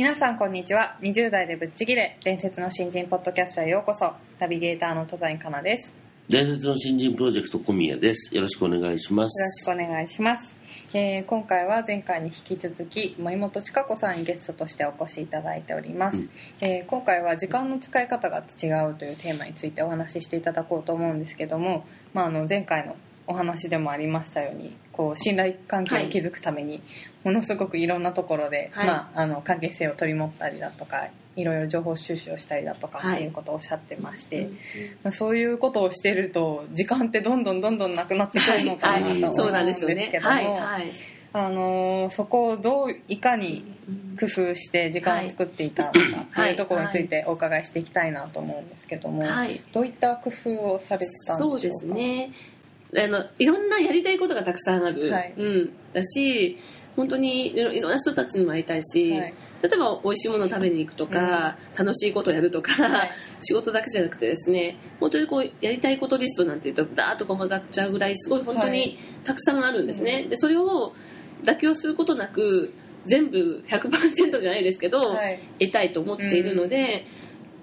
皆さんこんにちは。20代でぶっちぎれ。伝説の新人ポッドキャストへようこそ。ナビゲーターの戸谷香奈です。伝説の新人プロジェクト小宮です。よろしくお願いしまよろす。しくお願いします、えー今回は前回に引き続き森本千佳子さんにゲストとしてお越しいただいております、うん。えー今回は時間の使い方が違うというテーマについてお話ししていただこうと思うんですけども、まあ、あの前回のお話でもありましたようにこう信頼関係を築くためにものすごくいろんなところで、はい。まあ、あの関係性を取り持ったりだとかいろいろ情報収集をしたりだとかはいっていうことをおっしゃってまして、うんまあ、そういうことをしてると時間ってどんどんどんどんなくなってくるのかなと思うんですそうなんですよけね。ども、はい。はい。あのーそこをどういかに工夫して時間を作っていたのかっていうところについてお伺いしていきたいなと思うんですけども、はい。どういった工夫をされてたんでしょうか？そうですね。あのいろんなやりたいことがたくさんある。はい。うん。だし、本当にいろんな人たちにも会いたいし、はい。例えば美味しいものを食べに行くとか、楽しいことをやるとか、はい。仕事だけじゃなくてですね、本当にこうやりたいことリストなんていうとダーッとこう上がっちゃうぐらいすごい本当はい。にたくさんあるんですね。でそれを妥協することなく全部100%じゃないですけど、はい。得たいと思っているので、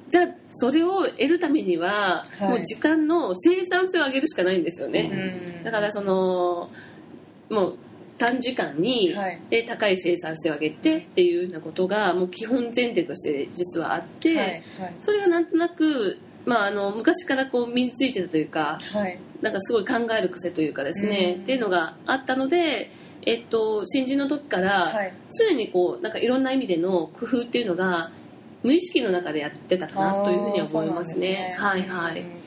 じゃあそれを得るためには、はい。もう時間の生産性を上げるしかないんですよね、うん。だからそのもう短時間に、高い生産性を上げてっていうようなことがもう基本前提として実はあって、はい。はい。それがなんとなく、まあ、あの昔からこう身についてたというかはい。なんかすごい考える癖というかですね、うん。っていうのがあったので、えっと、新人の時からはい。常にこうなんかいろんな意味での工夫っていうのが無意識の中でやってたかなというふうには思いますね。すね。はいはい、うん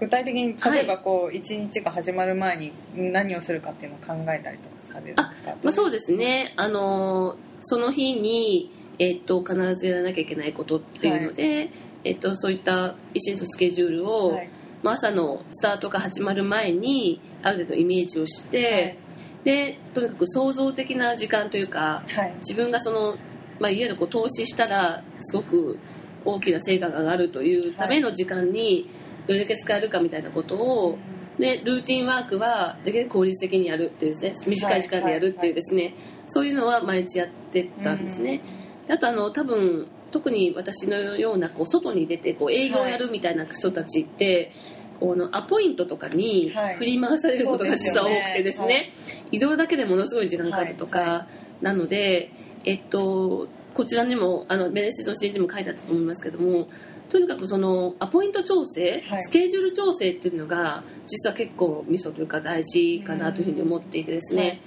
具体的に例えばこう一日が始まる前に何をするかっていうのを考えたりとかされるんですか？まあ、そうですね、あのその日に、えっと、必ずやらなきゃいけないことっていうので、えっと、そういった一日のスケジュールを、はい。まあ、朝のスタートが始まる前にある程度イメージをして、はい。でとにかく創造的な時間というかはい。自分がその、まあ、いわゆるこう投資したらすごく大きな成果が上がるというための時間にどれだけ使えるかみたいなことを、でルーティンワークはできるだけ効率的にやるっていうですね短い時間でやるっていうですね、そういうのは毎日やってたんですね。であとあの多分特に私のようなこう外に出てこう営業をやるみたいな人たちって、このアポイントとかにはい。振り回されることが実は多くてですね,、移動だけでものすごい時間かかるとか、はなので、えっと、こちらにもあの面接の新人も書いてあったと思いますけどもとにかくそのアポイント調整、はい。スケジュール調整っていうのが実は結構ミソというか大事かなというふうに思っていてですね、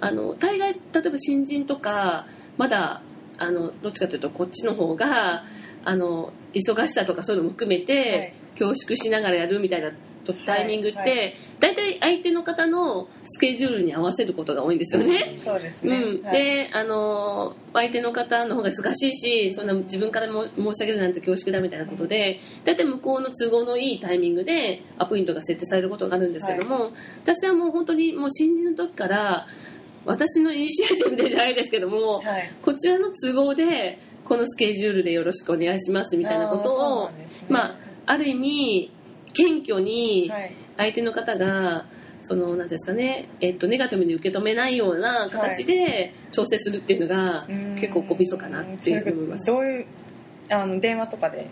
あの大概例えば新人とかまだあのどっちかというとこっちの方があの忙しさとかそういうのも含めて、はい。恐縮しながらやるみたいなタイミングって、はいは大体相手の方のスケジュールに合わせることが多いんですよね。そうですね、うん、はい。であの相手の方の方が忙しいしそんな自分からも申し上げるなんて恐縮だみたいなことで大体向こうの都合のいいタイミングでアポイントが設定されることがあるんですけども、私はもう本当にもう新人の時から私のイニシアチブでじゃないですけども、はい。こちらの都合でこのスケジュールでよろしくお願いしますみたいなことをね。まあ、ある意味謙虚にはい。相手の方がそのなんですかね、えっと、ネガティブに受け止めないような形で調整するっていうのがうん。結構こうミソかなっていうふうに思います。どういうあの電話とかで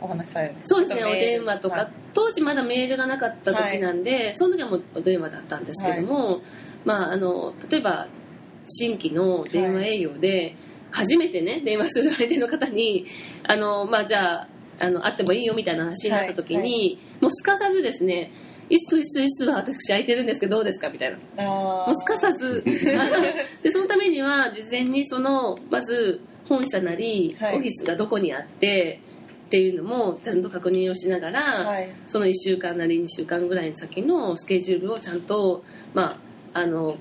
お話しされるんですか？そうですね、お電話とか、はい。当時まだメールがなかった時なんで、その時はもうお電話だったんですけども、まあ、あの例えば新規の電話営業で初めてね電話する相手の方にあの、まあ、じゃああの会ってもいいよみたいな話になった時に、はいもうすかさずですねいついついつは私空いてるんですけどどうですかみたいな。もうすかさず。でそのためには事前にそのまず本社なり、はい。オフィスがどこにあってっていうのもちゃんと確認をしながら、はい。その1週間なり2週間ぐらいの先のスケジュールをちゃんとまああの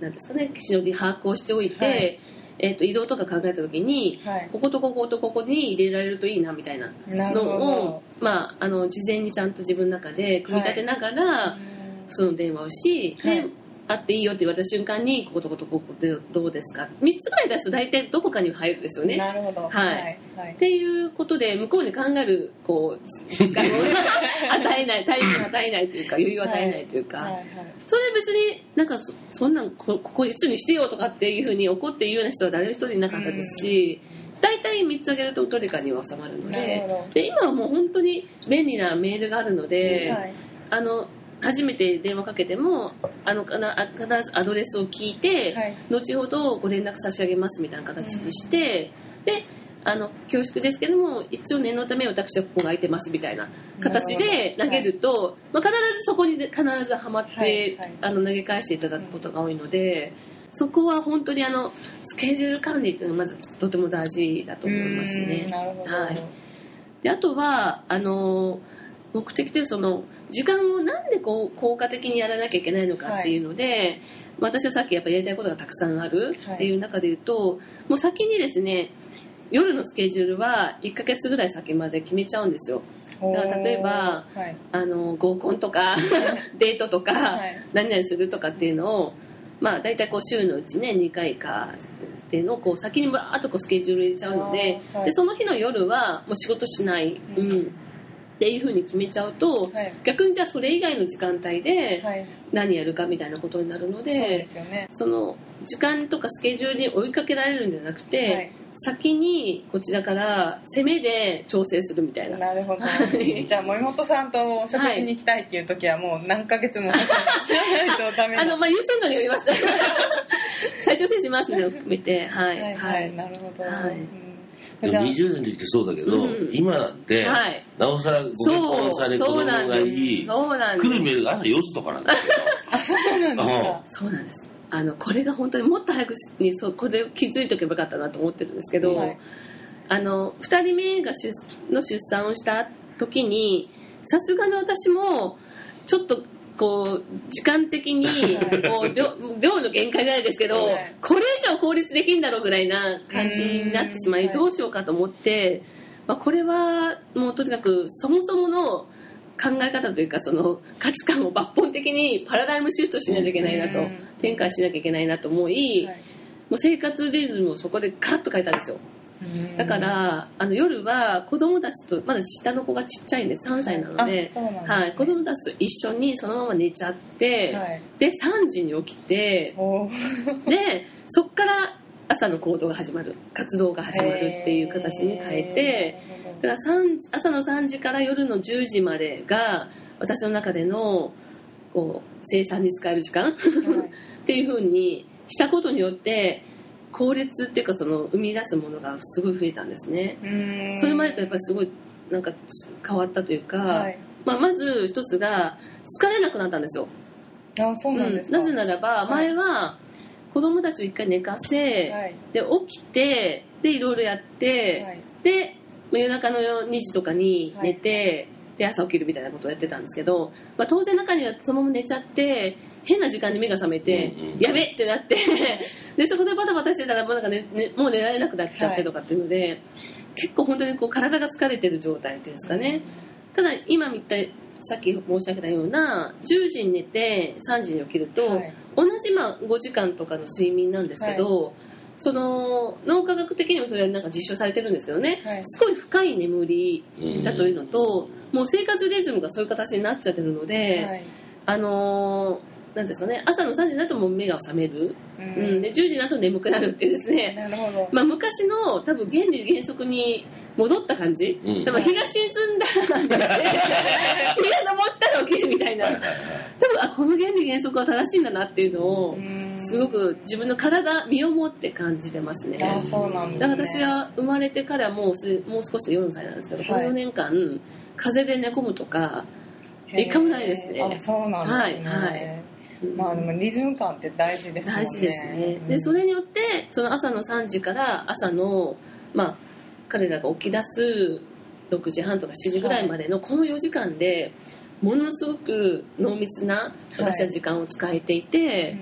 なんですかね岸のに把握をしておいて、はいえー、と移動とか考えた時に、はい。こことこことここに入れられるといいなみたいなのをど、まあ、あの事前にちゃんと自分の中で組み立てながら、その電話をし、ではい会っていいよって言われた瞬間にこことこことここでどうですか？3つぐらい出すと大体どこかに入るんですよね。なるほど。はい。はい。っていうことで向こうに考えるこう時間を 与えない体力を与えないというか余裕を与えないというか、はい。はい。それ別になんかそそんなんこここいつにしてよとかっていうふうに怒って言うような人は誰一人いなかったですし、大体3つあげるとどれかには収まるのなるでほど。で今はもう本当に便利なメールがあるので、はい。あの初めて電話かけてもあのかなあ必ずアドレスを聞いて、はい。後ほどご連絡差し上げますみたいな形にして、であの恐縮ですけども一応念のため私はここが空いてますみたいな形で投げると、まあ、必ずそこに必ずはまって、はい。はい。あの投げ返していただくことが多いので。そこは本当にあのスケジュール管理っていうのがまずとても大事だと思いますね。なるほど。はい。であとはあの目的というその時間をなんでこう効果的にやらなきゃいけないのかっていうので、私はさっきやっぱやりたいことがたくさんあるっていう中で言うと、もう先にですね夜のスケジュールは1ヶ月ぐらい先まで決めちゃうんですよ。だから例えばはい。あの合コンとか デートとか、はい。何々するとかっていうのをまあ大体こう週のうちね2回かっていうのをこう先にバーッとこうスケジュール入れちゃうので,、でその日の夜はもう仕事しない、ううんんっていうふうに決めちゃうと、はい。逆にじゃあそれ以外の時間帯ではい。何やるかみたいなことになるので,、そうですよね。その時間とかスケジュールに追いかけられるんじゃなくて、はい。先にこちらから攻めで調整するみたいな。なるほど。はい。じゃあ森本さんとお食事に行きたいっていう時はもう何ヶ月も あの、まあ、優先度によります。再調整しますみたいなのを含めて、はい。はいはい。なるほど。はい20年の時ってそうだけど、うん。今なんて、はい。なおさらご結婚され子供がいい。来るメールが朝4時とかなんですよ。あそうなんですかそうなんです。あの、これが本当にもっと早くに、そう、これ気づいておけばよかったなと思ってるんですけど、はい。あの、二人目が出の出産をした時に、さすがの私も、ちょっと、こう、時間的に、こう、量量の限界じゃないですけど、はい。これ以上効率できんだろうぐらいな感じになってしまい、うんどうしようかと思って、まあ、これは、もうとにかく、そもそもの、考え方というかその価値観を抜本的にパラダイムシフトしないといけないなと、うん転換しなきゃいけないなと思い、はい。もう生活リズムをそこでカラッと変えたんですよ。うんだから、あの夜は子供たちとまだ下の子がちっちゃいんで3歳なのでね。はい、子供たちと一緒にそのまま寝ちゃって、はい。で3時に起きてでそっから朝の行動が始まる。活動が始まるっていう形に変えてだから3朝の3時から夜の10時までが私の中でのこう生産に使える時間？はい。っていう風にしたことによって効率っていうかその生み出すものがすごい増えたんですね。それまでとやっぱりすごいなんかち変わったというか、はい。まあ、まず一つが疲れなくなったんですよ。あそうなんですか。うん。なぜならばい。前は子供たちを一回寝かせ、はい。で起きてでいろいろやって、はい。でまあ夜中の2時とかに寝て、で朝起きるみたいなことをやってたんですけど、まあ、当然中にはそのまま寝ちゃって変な時間に目が覚めて、うんうん。やべってなって でそこでバタバタしてたらもうなんか、ねねもう寝られなくなっちゃってとかっていうので、結構本当にこう体が疲れてる状態っていうんですかね、ただ今みたいさっき申し上げたような10時に寝て3時に起きると、はい。同じまあ5時間とかの睡眠なんですけど、その脳科学的にもそれはなんか実証されてるんですけどね、はい。すごい深い眠りだというのと、もう生活リズムがそういう形になっちゃってるので、はい。あのーなんですかね。朝の3時になるともう目が覚める、ううん。んで10時になると眠くなるっていうですね、なるほど。まあ、昔の多分原理原則に戻った感じ、うん。多分日が沈んだらなんて日が昇ったら起きるみたいな、多分あこの原理原則は正しいんだなっていうのをうん。すごく自分の体身をもって感じてますね。あそうなんですね。だから私は生まれてからもうすもう少しで4歳なんですけど、このはい4年間風邪で寝込むとか一回もないですね。あそうなんですね。はいはい。うんまあでもリズム感って大事ですね。大事ですね、うん。でそれによってその朝の3時から朝のまあ彼らが起き出す6時半とか7時ぐらいまでのこの4時間でものすごく濃密な私は時間を使えていて、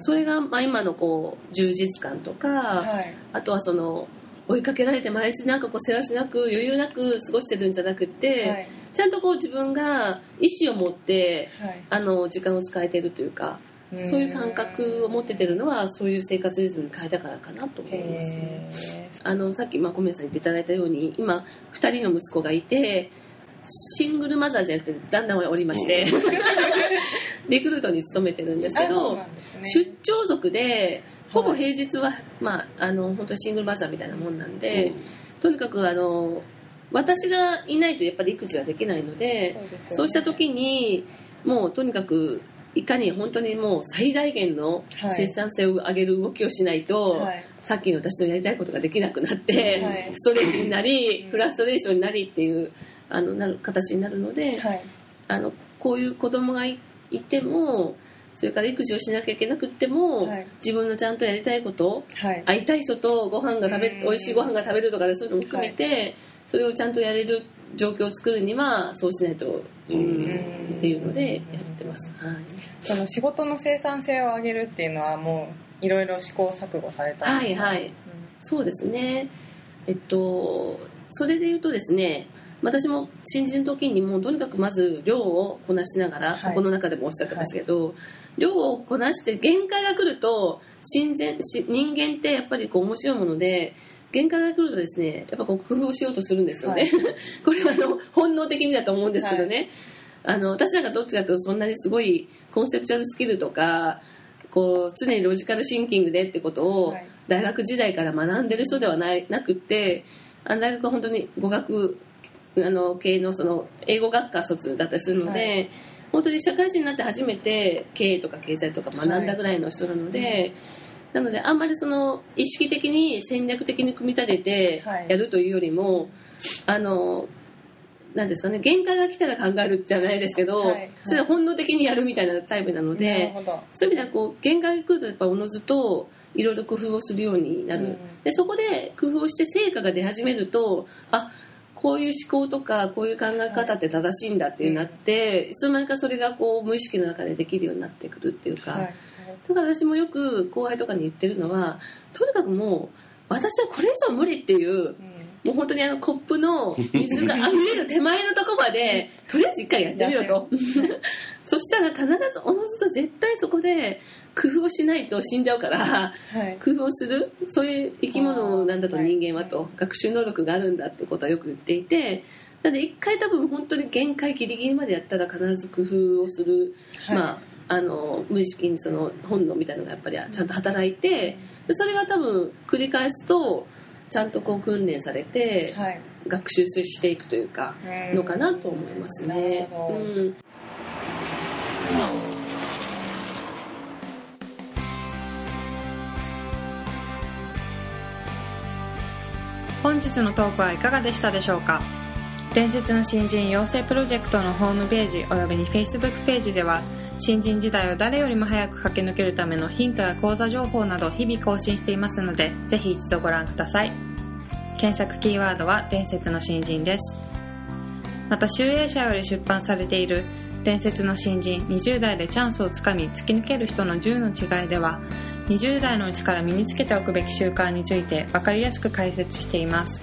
それがまあ今のこう充実感とか、はい。あとはその追いかけられて毎日なんかこうせわしなく余裕なく過ごしてるんじゃなくて、はいちゃんとこう自分が意思を持ってはい。あの時間を使えてるというか、そういう感覚を持っててるのはそういう生活リズムに変えたからかなと思います。へあのさっきまあ小宮さん言っていただいたように今2人の息子がいてシングルマザーじゃなくて旦那はおりまして リクルートに勤めてるんですけど、ね。出張族でほぼ平日は、まあ、あの本当にシングルマザーみたいなもんなんで、とにかくあの私がいないとやっぱり育児はできないのでね。そうした時にもうとにかくいかに本当にもう最大限のはい。生産性を上げる動きをしないと、はい。さっきの私のやりたいことができなくなって、はい。ストレスになり、うん。フラストレーションになりっていうあのなる形になるので、はい。あのこういう子供がいいてもそれから育児をしなきゃいけなくっても、はい。自分のちゃんとやりたいことはい。会いたい人とご飯が食べうん。美味しいご飯が食べるとかでそういうのも含めて、それをちゃんとやれる状況を作るにはそうしないと、うんうんっていうのでやってます。はい。その仕事の生産性を上げるっていうのはもういろいろ試行錯誤された。はいはい。そうですね。えっと、それで言うとですね、私も新人の時にもうとにかくまず量をこなしながら、はい。この中でもおっしゃってますけど、量をこなして限界が来ると、親善し人間ってやっぱりこう面白いもので、限界が来るとですね、やっぱこう工夫をしようとするんですよね。はい。これはあの本能的にだと思うんですけどね。あの私なんかどっちかというとそんなにすごいコンセプチュアルスキルとかこう常にロジカルシンキングでってことをはい。大学時代から学んでる人ではないなくってあの大学は本当に語学あの系のその英語学科卒だったりするので、はい。本当に社会人になって初めて経営とか経済とか学んだぐらいの人なので、なのであんまりその意識的に戦略的に組み立ててはい。やるというよりも、あのなんですかね限界が来たら考えるじゃないですけど、はい。はい。それは本能的にやるみたいなタイプなのでそういう意味ではこう限界が来るとやっぱおのずといろいろ工夫をするようになる、うんでそこで工夫をして成果が出始めるとあこういう思考とかこういう考え方って正しいんだっていうなって、いつの間にかそれがこう無意識の中でできるようになってくるっていうか、はいだから私もよく後輩とかに言ってるのはとにかくもう私はこれ以上無理っていううん。もう本当にあのコップの水が溢れる手前のとこまでとりあえず一回やってみろと。そしたら必ずおのずと絶対そこで工夫をしないと死んじゃうからはい。工夫をする。そういう生き物なんだと人間はと。学習能力があるんだってことはよく言っていてなので一回多分本当に限界ギリギリまでやったら必ず工夫をする、はい。まああの無意識にその本能みたいなのがやっぱりちゃんと働いてでそれが多分繰り返すとちゃんとこう訓練されてはい。学習していくというかうんのかなと思いますね。なるほど。うん。本日のトークはいかがでしたでしょうか？伝説の新人養成プロジェクトのホームページおよびに Facebook ページでは新人時代を誰よりも早く駆け抜けるためのヒントや講座情報など日々更新していますのでぜひ一度ご覧ください。検索キーワードは伝説の新人です。また集英社より出版されている伝説の新人20代でチャンスをつかみ突き抜ける人の10の違いでは20代のうちから身につけておくべき習慣について分かりやすく解説しています。